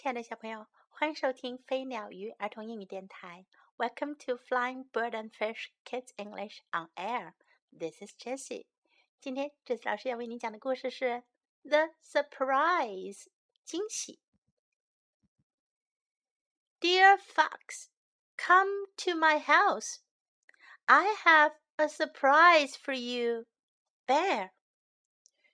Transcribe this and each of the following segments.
亲爱的小朋友，欢迎收听飞鸟鱼儿童英语电台。Welcome to Flying Bird and Fish Kids English on Air. This is Jessie. 今天这次老师要为你讲的故事是《The Surprise》惊喜。Dear Fox, come to my house. I have a surprise for you. Bear.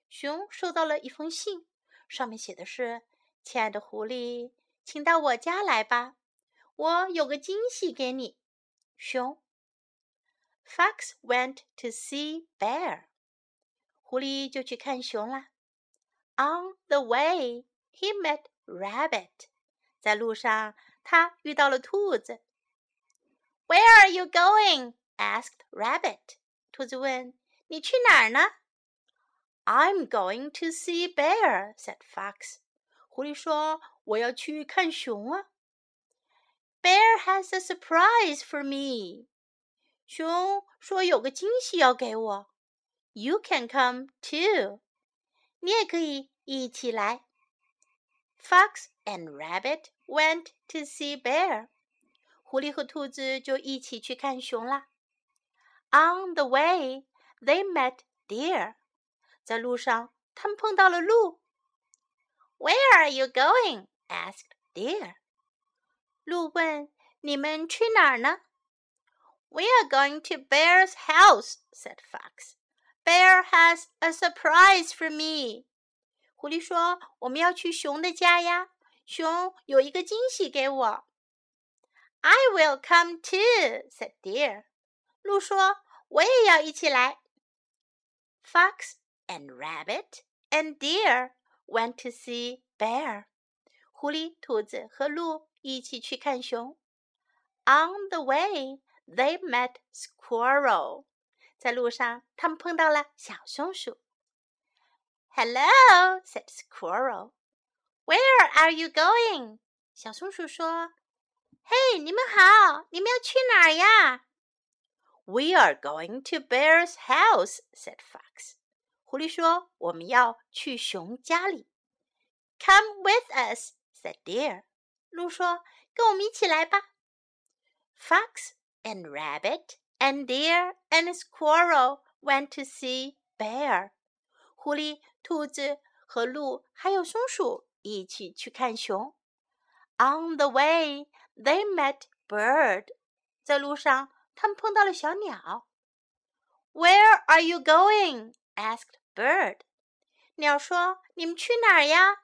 熊收到了一封信，上面写的是。亲爱的狐狸，请到我家来吧，我有个惊喜给你。熊，Fox went to see bear，狐狸就去看熊了。On the way, he met rabbit，在路上他遇到了兔子。Where are you going? asked rabbit。兔子问：“你去哪儿呢？”I'm going to see bear, said fox。狐狸说：“我要去看熊啊。” Bear has a surprise for me。熊说有个惊喜要给我。You can come too。你也可以一起来。Fox and Rabbit went to see Bear。狐狸和兔子就一起去看熊啦。On the way, they met Deer。在路上，他们碰到了鹿。where are you going? asked Deer. 鹿问：“你们去哪儿呢？” We are going to Bear's house, said Fox. Bear has a surprise for me. 狐狸说：“我们要去熊的家呀，熊有一个惊喜给我。” I will come too, said Deer. 鹿说：“我也要一起来。” Fox and Rabbit and Deer went to see bear. 狐狸、兔子和鹿一起去看熊。On the way, they met squirrel. 在路上，他们碰到了小松鼠。Hello, said squirrel. Where are you going? 小松鼠说：“嘿，你们好，你们要去哪儿呀？”We are going to Bear's house, said Fox. 狐狸说：“我们要去熊家里。” Come with us," said Deer. 鹿说：“跟我们一起来吧。” Fox and Rabbit and Deer and Squirrel went to see Bear. 狐狸、兔子和鹿还有松鼠一起去看熊。On the way, they met Bird. 在路上，他们碰到了小鸟。Where are you going? asked Bird. 鸟说：“你们去哪儿呀？”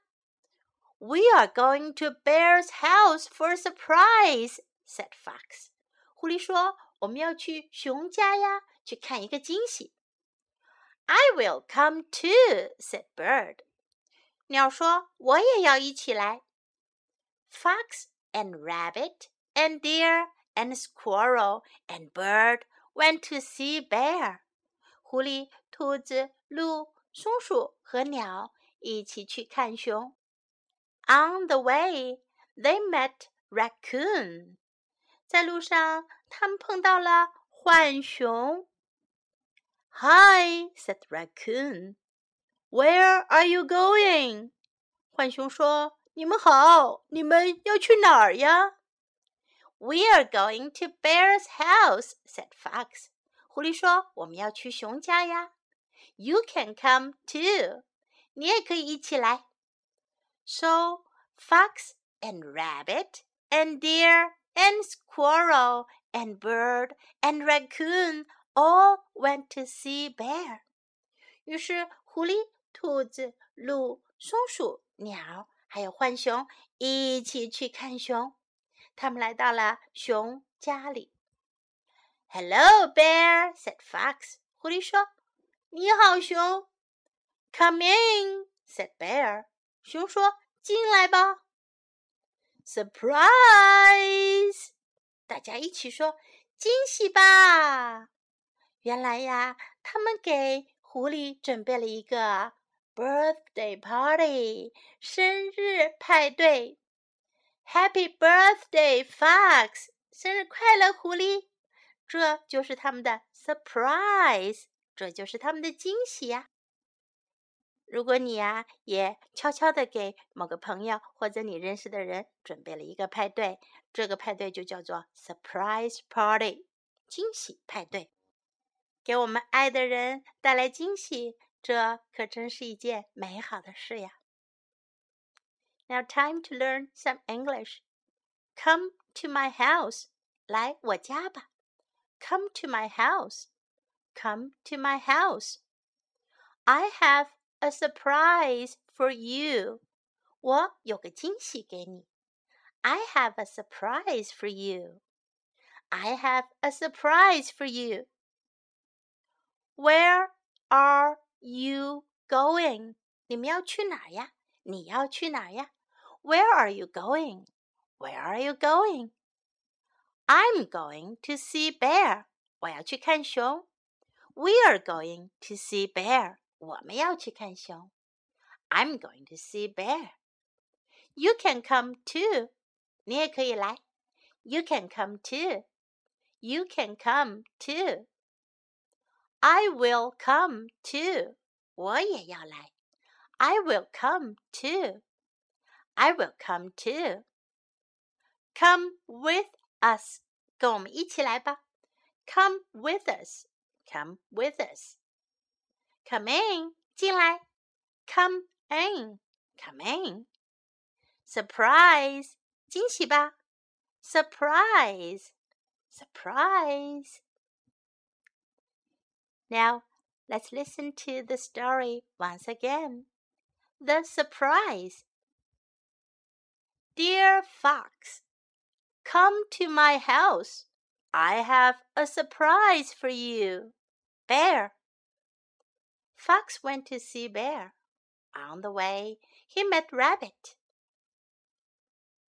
We are going to Bear's house for a surprise," said Fox. 狐狸说：“我们要去熊家呀，去看一个惊喜。” I will come too," said Bird. 鸟说：“我也要一起来。” Fox and Rabbit and Deer and Squirrel and Bird went to see Bear. 狐狸、 兔子、鹿、松鼠和鸟一起去看熊。On the way, they met raccoon. 在路上，他们碰到了浣熊。Hi, said raccoon. Where are you going? 浣熊说：“你们好，你们要去哪儿呀？” We are going to Bear's house, said Fox. 狐狸说：“我们要去熊家呀。” You can come too. 你也可以一起来。So fox and rabbit and deer and squirrel and bird and raccoon all went to see bear. 于是，狐狸、兔子、鹿、松鼠、鸟还有浣熊一起去看熊。他们来到了熊家里。"Hello, bear," said fox. 狐狸说：“ 你好，熊。” "Come in," said bear. 熊说：“进来吧。” Surprise！大家一起说：“惊喜吧！”原来呀，他们给狐狸准备了一个 birthday party，生日派对。Happy birthday, Fox！生日快乐，狐狸！这就是他们的 surprise，这就是他们的惊喜呀。如果你呀也悄悄的给某个朋友或者你认识的人准备了一个派对，这个派对就叫做 surprise party，惊喜派对。给我们爱的人带来惊喜，这可真是一件美好的事呀。Now time to learn some English. Come to my house. 来我家吧。Come to my house. Come to my house. I have a surprise for you. 我有个惊喜给你。I have a surprise for you. I have a surprise for you. Where are you going? 你们要去哪呀？你要去哪呀？Where are you going? Where are you going? I'm going to see bear. 我要去看熊。 We are going to see bear. 我们要去看熊。I'm going to see bear. You can come too. 你也可以来。You can come too. You can come too. I will come too. 我也要来。I will come too. I will come too. Come with us. 跟我们一起来吧。Come with us. Come with us. Come in. 进来。Come in. Come in. Surprise. 惊喜吧。Surprise. Surprise. Now, let's listen to the story once again. The surprise. Dear Fox, come to my house. I have a surprise for you. Bear. Fox went to see Bear. On the way, he met Rabbit.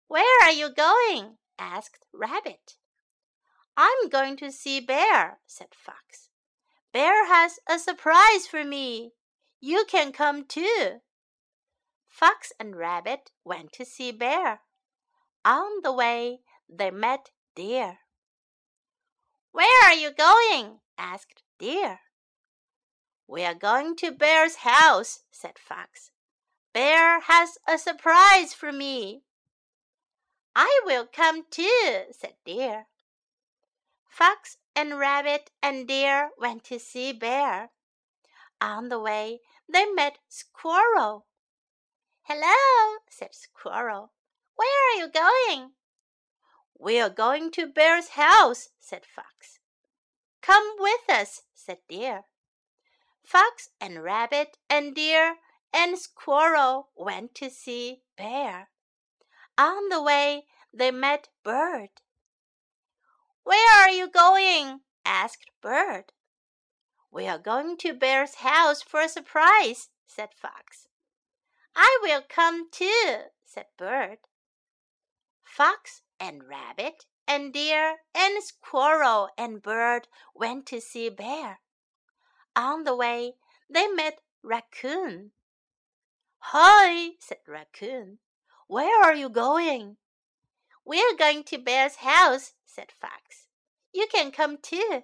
Where are you going? asked Rabbit. I'm going to see Bear, said Fox. Bear has a surprise for me. You can come too. Fox and Rabbit went to see Bear. On the way, they met Deer. Where are you going? asked Deer. We are going to Bear's house, said Fox. Bear has a surprise for me. I will come too, said Deer. Fox and Rabbit and Deer went to see Bear. On the way, they met Squirrel. Hello, said Squirrel. Where are you going? We are going to Bear's house, said Fox. Come with us, said Deer. Fox and Rabbit and Deer and Squirrel went to see Bear. On the way, they met Bird. Where are you going? asked Bird. We are going to Bear's house for a surprise, said Fox. I will come too, said Bird. Fox and Rabbit and Deer and Squirrel and Bird went to see Bear. On the way, they met Raccoon. Hi, said Raccoon. Where are you going? We're going to Bear's house, said Fox. You can come too.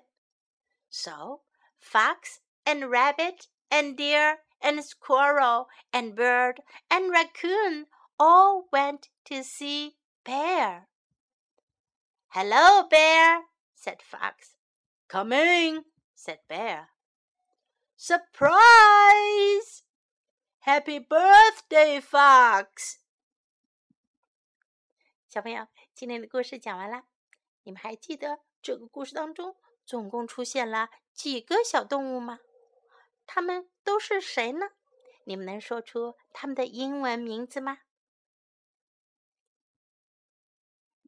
So Fox and Rabbit and Deer and Squirrel and Bird and Raccoon all went to see Bear. Hello, Bear, said Fox. "Coming," said Bear. Surprise! Happy birthday, Fox! 小朋友，今天的故事讲完了。你们还记得这个故事当中总共出现了几个小动物吗？它们都是谁呢？你们能说出它们的英文名字吗